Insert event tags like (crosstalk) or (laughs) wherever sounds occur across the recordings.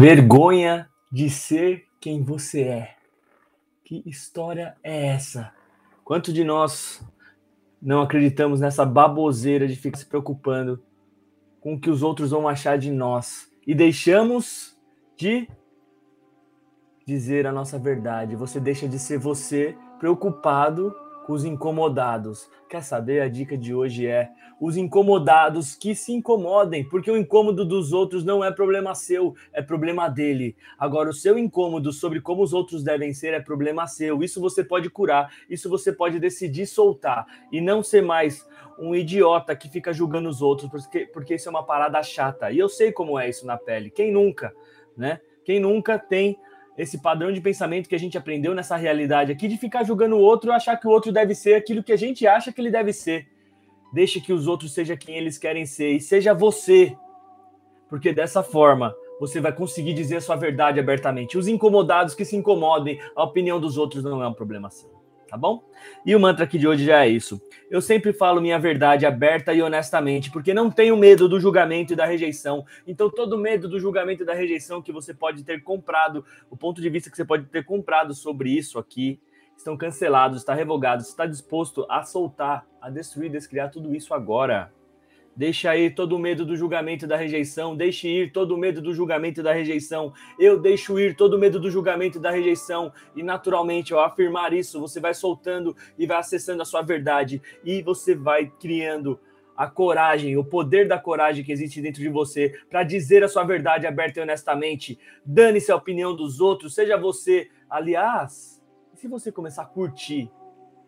Vergonha de ser quem você é. Que história é essa? Quanto de nós não acreditamos nessa baboseira de ficar se preocupando com o que os outros vão achar de nós e deixamos de dizer a nossa verdade? Você deixa de ser você preocupado com os incomodados. Quer saber? A dica de hoje é os incomodados que se incomodem, porque o incômodo dos outros não é problema seu, é problema dele. Agora, o seu incômodo sobre como os outros devem ser é problema seu. Isso você pode curar, isso você pode decidir soltar e não ser mais um idiota que fica julgando os outros, porque, porque isso é uma parada chata. E eu sei como é isso na pele. Quem nunca, né? Quem nunca tem esse padrão de pensamento que a gente aprendeu nessa realidade aqui de ficar julgando o outro e achar que o outro deve ser aquilo que a gente acha que ele deve ser. Deixe que os outros sejam quem eles querem ser e seja você. Porque dessa forma você vai conseguir dizer a sua verdade abertamente. Os incomodados que se incomodem, a opinião dos outros não é um problema seu tá bom? E o mantra aqui de hoje já é isso. Eu sempre falo minha verdade aberta e honestamente, porque não tenho medo do julgamento e da rejeição. Então, todo medo do julgamento e da rejeição que você pode ter comprado, o ponto de vista que você pode ter comprado sobre isso aqui, estão cancelados, está revogado, está disposto a soltar, a destruir, descriar tudo isso agora. Deixa ir todo o medo do julgamento e da rejeição. Deixe ir todo o medo do julgamento e da rejeição. Eu deixo ir todo o medo do julgamento e da rejeição. E naturalmente, ao afirmar isso, você vai soltando e vai acessando a sua verdade. E você vai criando a coragem, o poder da coragem que existe dentro de você para dizer a sua verdade aberta e honestamente. Dane-se a opinião dos outros, seja você. Aliás, se você começar a curtir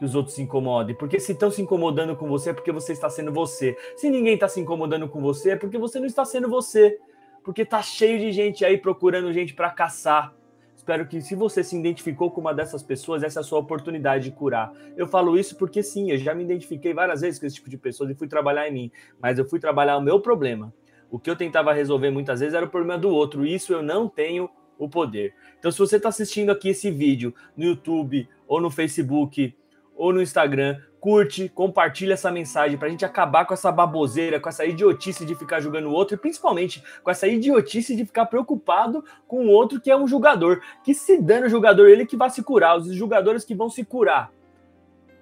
que os outros se incomodem. Porque se estão se incomodando com você, é porque você está sendo você. Se ninguém está se incomodando com você, é porque você não está sendo você. Porque tá cheio de gente aí procurando gente para caçar. Espero que, se você se identificou com uma dessas pessoas, essa é a sua oportunidade de curar. Eu falo isso porque, sim, eu já me identifiquei várias vezes com esse tipo de pessoas e fui trabalhar em mim. Mas eu fui trabalhar o meu problema. O que eu tentava resolver muitas vezes era o problema do outro. E isso eu não tenho o poder. Então, se você está assistindo aqui esse vídeo no YouTube ou no Facebook ou no Instagram. Curte, compartilha essa mensagem para a gente acabar com essa baboseira, com essa idiotice de ficar julgando o outro e principalmente com essa idiotice de ficar preocupado com o outro que é um julgador. Que se dane o julgador, ele que vai se curar, os julgadores que vão se curar.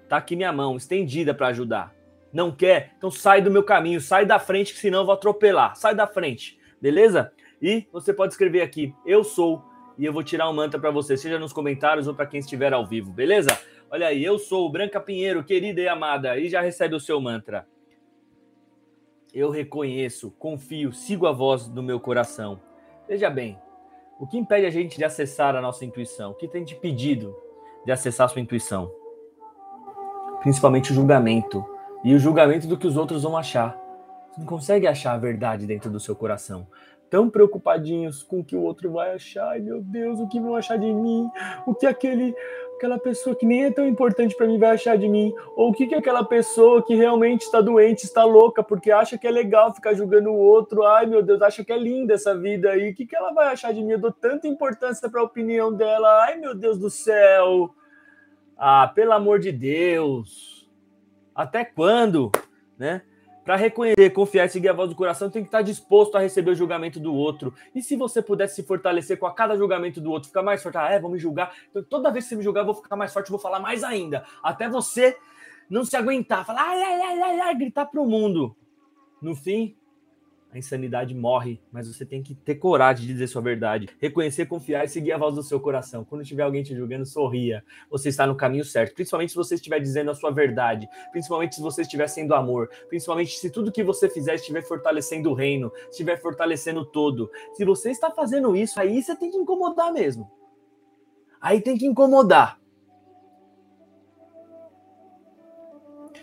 Tá aqui minha mão, estendida para ajudar. Não quer? Então sai do meu caminho, sai da frente, que senão eu vou atropelar. Sai da frente, beleza? E você pode escrever aqui, eu sou, e eu vou tirar um mantra para você, seja nos comentários ou para quem estiver ao vivo, beleza? Olha aí, eu sou Branca Pinheiro, querida e amada, e já recebe o seu mantra. Eu reconheço, confio, sigo a voz do meu coração. Veja bem, o que impede a gente de acessar a nossa intuição? O que tem te pedido de acessar a sua intuição? Principalmente o julgamento. E o julgamento do que os outros vão achar. Você não consegue achar a verdade dentro do seu coração tão preocupadinhos com o que o outro vai achar. Ai, meu Deus, o que vão achar de mim? O que aquele aquela pessoa que nem é tão importante para mim vai achar de mim? Ou o que que aquela pessoa que realmente está doente, está louca porque acha que é legal ficar julgando o outro? Ai, meu Deus, acha que é linda essa vida aí. O que que ela vai achar de mim? Eu dou tanta importância para a opinião dela. Ai, meu Deus do céu. Ah, pelo amor de Deus. Até quando, né? Para reconhecer, confiar e seguir a voz do coração, tem que estar disposto a receber o julgamento do outro. E se você pudesse se fortalecer com a cada julgamento do outro, ficar mais forte, ah, é, vão me julgar. Então, toda vez que você me julgar, eu vou ficar mais forte, vou falar mais ainda. Até você não se aguentar, falar, ai, ai, ai, ai, ai gritar para o mundo. No fim, a insanidade morre, mas você tem que ter coragem de dizer sua verdade, reconhecer, confiar e seguir a voz do seu coração. Quando tiver alguém te julgando, sorria. Você está no caminho certo, principalmente se você estiver dizendo a sua verdade, principalmente se você estiver sendo amor, principalmente se tudo que você fizer estiver fortalecendo o reino, estiver fortalecendo todo. Se você está fazendo isso, aí você tem que incomodar mesmo. Aí tem que incomodar.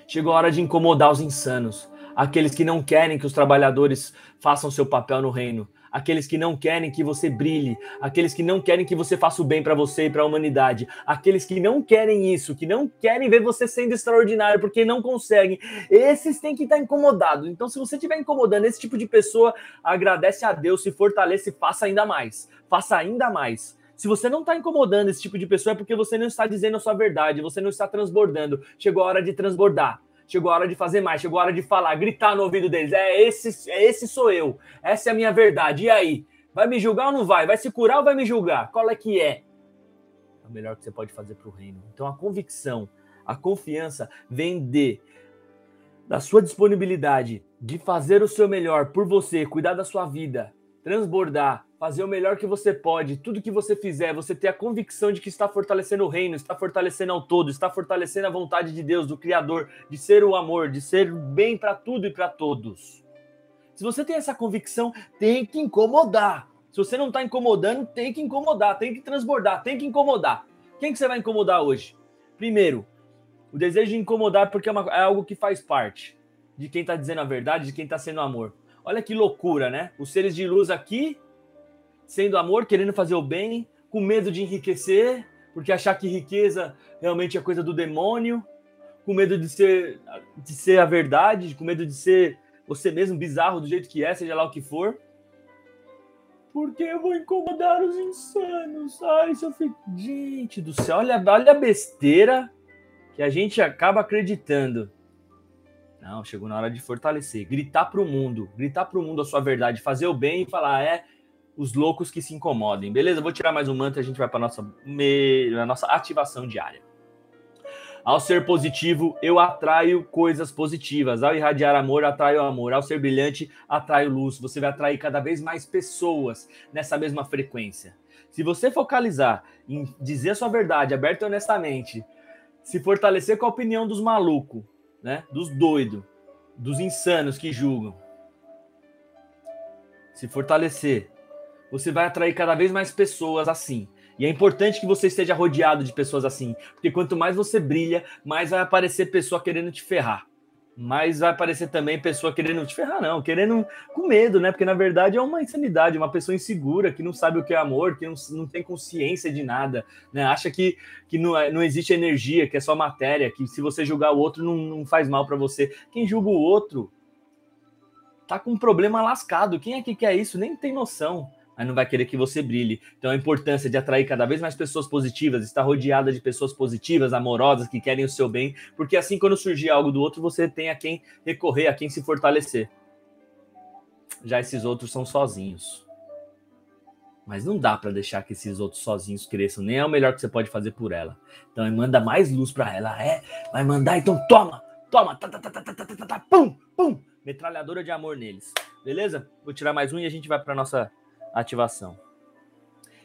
Chegou a hora de incomodar os insanos aqueles que não querem que os trabalhadores façam seu papel no reino, aqueles que não querem que você brilhe, aqueles que não querem que você faça o bem para você e para a humanidade, aqueles que não querem isso, que não querem ver você sendo extraordinário porque não conseguem, esses têm que estar incomodados. Então, se você estiver incomodando esse tipo de pessoa, agradece a Deus, se fortalece e faça ainda mais. Faça ainda mais. Se você não está incomodando esse tipo de pessoa, é porque você não está dizendo a sua verdade, você não está transbordando. Chegou a hora de transbordar. Chegou a hora de fazer mais, chegou a hora de falar, gritar no ouvido deles. É esse, é esse sou eu. Essa é a minha verdade. E aí? Vai me julgar ou não vai? Vai se curar ou vai me julgar? Qual é que é? É o melhor que você pode fazer para o reino. Então a convicção, a confiança vem de da sua disponibilidade de fazer o seu melhor por você, cuidar da sua vida, transbordar, fazer o melhor que você pode, tudo que você fizer, você ter a convicção de que está fortalecendo o reino, está fortalecendo ao todo, está fortalecendo a vontade de Deus, do Criador, de ser o amor, de ser bem para tudo e para todos. Se você tem essa convicção, tem que incomodar. Se você não está incomodando, tem que incomodar, tem que transbordar, tem que incomodar. Quem que você vai incomodar hoje? Primeiro, o desejo de incomodar porque é, uma, é algo que faz parte de quem está dizendo a verdade, de quem está sendo amor. Olha que loucura, né? Os seres de luz aqui, sendo amor, querendo fazer o bem, com medo de enriquecer, porque achar que riqueza realmente é coisa do demônio, com medo de ser, de ser a verdade, com medo de ser você mesmo bizarro do jeito que é, seja lá o que for. Porque eu vou incomodar os insanos. Ai, se eu. Gente do céu, olha, olha a besteira que a gente acaba acreditando. Não, chegou na hora de fortalecer, gritar para o mundo, gritar para o mundo a sua verdade, fazer o bem e falar, é os loucos que se incomodem. Beleza? Vou tirar mais um manto e a gente vai para nossa me... a nossa ativação diária. Ao ser positivo, eu atraio coisas positivas. Ao irradiar amor, atraio amor. Ao ser brilhante, atraio luz. Você vai atrair cada vez mais pessoas nessa mesma frequência. Se você focalizar em dizer a sua verdade, aberto e honestamente, se fortalecer com a opinião dos malucos, né? Dos doidos, dos insanos que julgam. Se fortalecer, você vai atrair cada vez mais pessoas assim. E é importante que você esteja rodeado de pessoas assim, porque quanto mais você brilha, mais vai aparecer pessoa querendo te ferrar. Mais vai aparecer também pessoa querendo te ferrar, não, querendo com medo, né? Porque na verdade é uma insanidade, uma pessoa insegura que não sabe o que é amor, que não, não tem consciência de nada, né? Acha que, que não, é, não existe energia, que é só matéria, que se você julgar o outro não, não faz mal para você. Quem julga o outro tá com um problema lascado. Quem é que quer isso? Nem tem noção mas não vai querer que você brilhe. Então a importância de atrair cada vez mais pessoas positivas, estar rodeada de pessoas positivas, amorosas, que querem o seu bem, porque assim quando surgir algo do outro, você tem a quem recorrer, a quem se fortalecer. Já esses outros são sozinhos. Mas não dá para deixar que esses outros sozinhos cresçam, nem é o melhor que você pode fazer por ela. Então manda mais luz para ela, é, vai mandar, então toma, toma, tá, tá, tá, tá, tá, tá, tá, tá, pum, pum, metralhadora de amor neles. Beleza? Vou tirar mais um e a gente vai para nossa ativação.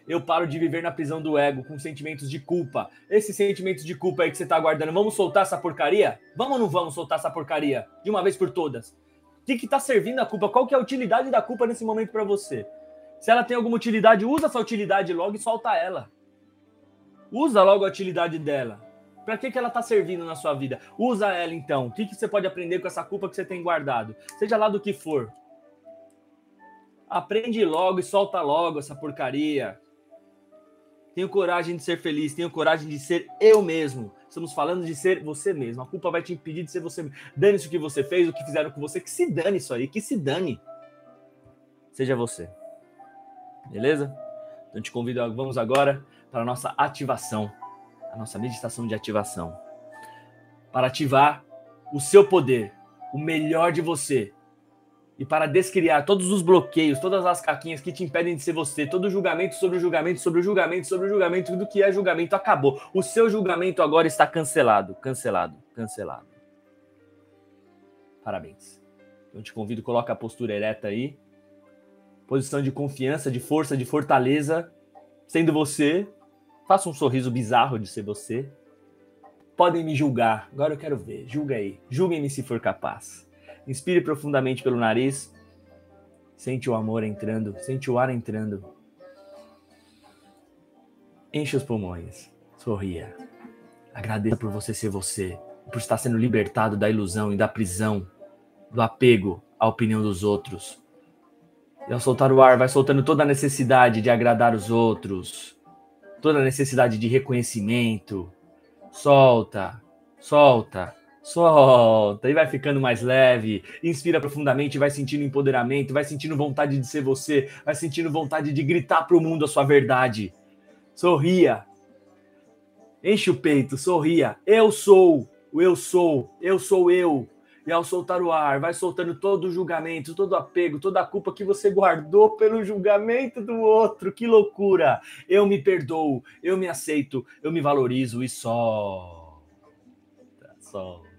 Eu paro de viver na prisão do ego com sentimentos de culpa. Esse sentimento de culpa aí que você tá guardando, vamos soltar essa porcaria? Vamos ou não vamos soltar essa porcaria? De uma vez por todas. O que, que tá servindo a culpa? Qual que é a utilidade da culpa nesse momento para você? Se ela tem alguma utilidade, usa essa utilidade logo e solta ela. Usa logo a utilidade dela. Para que, que ela está servindo na sua vida? Usa ela então. O que, que você pode aprender com essa culpa que você tem guardado? Seja lá do que for. Aprende logo e solta logo essa porcaria. Tenho coragem de ser feliz, tenho coragem de ser eu mesmo. Estamos falando de ser você mesmo. A culpa vai te impedir de ser você mesmo. Dane-se o que você fez, o que fizeram com você, que se dane isso aí, que se dane. Seja você. Beleza? Então te convido, vamos agora para a nossa ativação, a nossa meditação de ativação. Para ativar o seu poder, o melhor de você, e para descriar todos os bloqueios, todas as caquinhas que te impedem de ser você, todo julgamento sobre o julgamento, sobre o julgamento, sobre o julgamento, tudo que é julgamento acabou. O seu julgamento agora está cancelado, cancelado, cancelado. Parabéns. Eu te convido, coloca a postura ereta aí. Posição de confiança, de força, de fortaleza, sendo você. Faça um sorriso bizarro de ser você. Podem me julgar. Agora eu quero ver. Julga aí. Julguem-me se for capaz. Inspire profundamente pelo nariz. Sente o amor entrando, sente o ar entrando. Enche os pulmões. Sorria. Agradeça por você ser você, por estar sendo libertado da ilusão e da prisão, do apego à opinião dos outros. E ao soltar o ar, vai soltando toda a necessidade de agradar os outros, toda a necessidade de reconhecimento. Solta, solta, Solta e vai ficando mais leve. Inspira profundamente, vai sentindo empoderamento, vai sentindo vontade de ser você, vai sentindo vontade de gritar para o mundo a sua verdade. Sorria. Enche o peito, sorria. Eu sou, o eu sou, eu sou eu. E ao soltar o ar, vai soltando todo o julgamento, todo o apego, toda a culpa que você guardou pelo julgamento do outro. Que loucura! Eu me perdoo, eu me aceito, eu me valorizo e solta, solta.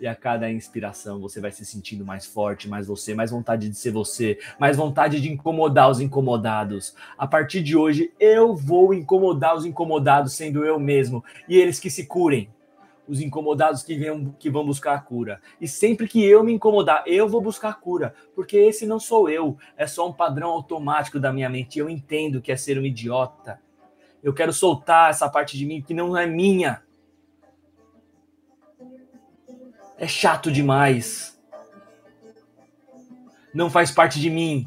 E a cada inspiração você vai se sentindo mais forte, mais você, mais vontade de ser você, mais vontade de incomodar os incomodados. A partir de hoje, eu vou incomodar os incomodados sendo eu mesmo. E eles que se curem os incomodados que, vêm, que vão buscar a cura. E sempre que eu me incomodar, eu vou buscar a cura, porque esse não sou eu, é só um padrão automático da minha mente. Eu entendo que é ser um idiota. Eu quero soltar essa parte de mim que não é minha. É chato demais. Não faz parte de mim.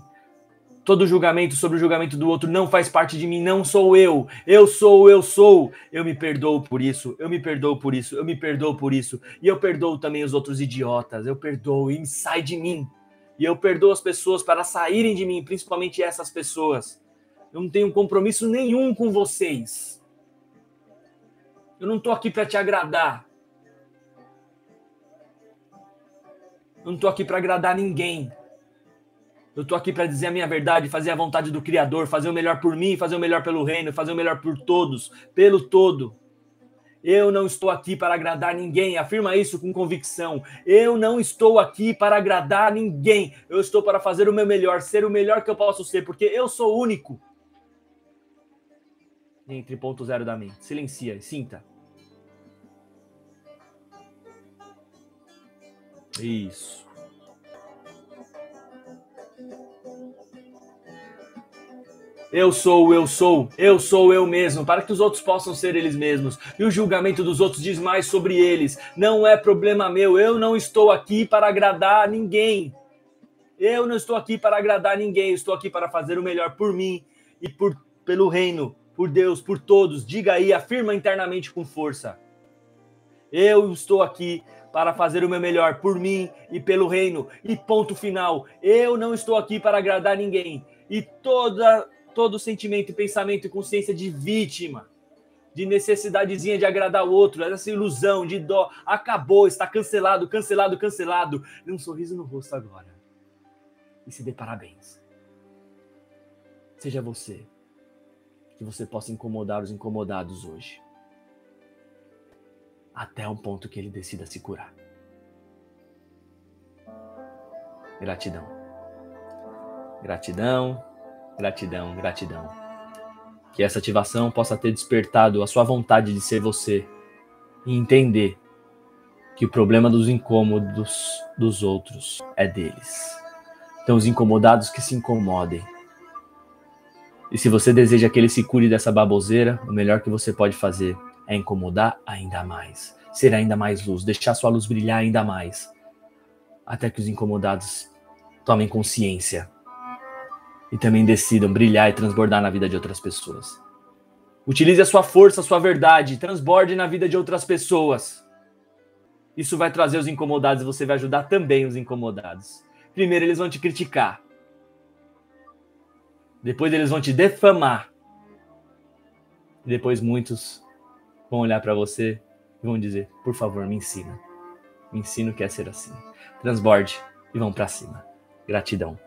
Todo julgamento sobre o julgamento do outro não faz parte de mim, não sou eu. Eu sou, eu sou. Eu me perdoo por isso, eu me perdoo por isso, eu me perdoo por isso. E eu perdoo também os outros idiotas. Eu perdoo e sai de mim. E eu perdoo as pessoas para saírem de mim, principalmente essas pessoas. Eu não tenho compromisso nenhum com vocês. Eu não estou aqui para te agradar. Eu não estou aqui para agradar ninguém. Eu tô aqui para dizer a minha verdade, fazer a vontade do Criador, fazer o melhor por mim, fazer o melhor pelo reino, fazer o melhor por todos, pelo todo. Eu não estou aqui para agradar ninguém, afirma isso com convicção. Eu não estou aqui para agradar ninguém. Eu estou para fazer o meu melhor, ser o melhor que eu posso ser, porque eu sou único. Entre ponto zero da mente. Silencia, sinta. Isso. Eu sou, eu sou, eu sou eu mesmo, para que os outros possam ser eles mesmos. E o julgamento dos outros diz mais sobre eles. Não é problema meu, eu não estou aqui para agradar ninguém. Eu não estou aqui para agradar ninguém, estou aqui para fazer o melhor por mim e por pelo reino, por Deus, por todos. Diga aí, afirma internamente com força. Eu estou aqui para fazer o meu melhor por mim e pelo reino. E ponto final. Eu não estou aqui para agradar ninguém. E toda todo sentimento, pensamento e consciência de vítima, de necessidadezinha de agradar o outro, essa ilusão de dó, acabou, está cancelado, cancelado, cancelado. Dê um sorriso no rosto agora. E se dê parabéns. Seja você. Que você possa incomodar os incomodados hoje. Até um ponto que ele decida se curar. Gratidão. Gratidão. Gratidão, gratidão. Que essa ativação possa ter despertado a sua vontade de ser você e entender que o problema dos incômodos dos outros é deles. Então, os incomodados que se incomodem. E se você deseja que ele se cure dessa baboseira, o melhor que você pode fazer é incomodar ainda mais, ser ainda mais luz, deixar sua luz brilhar ainda mais, até que os incomodados tomem consciência e também decidam brilhar e transbordar na vida de outras pessoas. Utilize a sua força, a sua verdade, transborde na vida de outras pessoas. Isso vai trazer os incomodados e você vai ajudar também os incomodados. Primeiro eles vão te criticar. Depois eles vão te defamar. E depois muitos vão olhar para você e vão dizer: "Por favor, me ensina. Me ensina o que é ser assim." Transborde e vão para cima. Gratidão.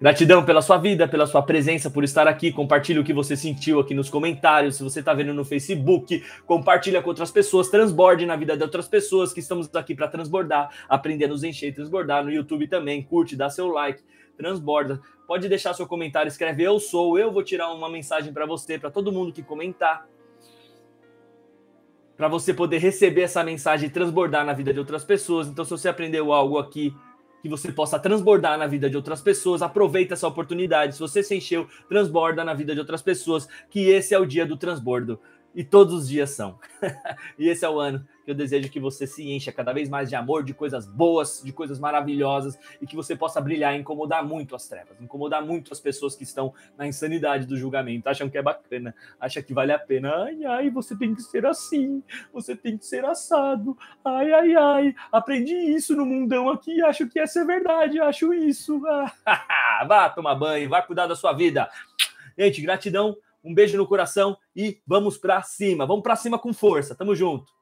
Gratidão pela sua vida, pela sua presença, por estar aqui. Compartilhe o que você sentiu aqui nos comentários. Se você está vendo no Facebook, compartilha com outras pessoas, transborde na vida de outras pessoas que estamos aqui para transbordar, aprender a nos encher e transbordar. No YouTube também, curte, dá seu like, transborda. Pode deixar seu comentário, escreve eu sou, eu vou tirar uma mensagem para você, para todo mundo que comentar. Para você poder receber essa mensagem e transbordar na vida de outras pessoas. Então, se você aprendeu algo aqui, que você possa transbordar na vida de outras pessoas. Aproveita essa oportunidade. Se você se encheu, transborda na vida de outras pessoas, que esse é o dia do transbordo. E todos os dias são. (laughs) e esse é o ano eu desejo que você se encha cada vez mais de amor, de coisas boas, de coisas maravilhosas e que você possa brilhar e incomodar muito as trevas, incomodar muito as pessoas que estão na insanidade do julgamento, acham que é bacana, acham que vale a pena. Ai, ai, você tem que ser assim, você tem que ser assado. Ai, ai, ai, aprendi isso no mundão aqui, acho que essa é verdade, acho isso. (laughs) vá tomar banho, vá cuidar da sua vida. Gente, gratidão, um beijo no coração e vamos para cima. Vamos para cima com força. Tamo junto.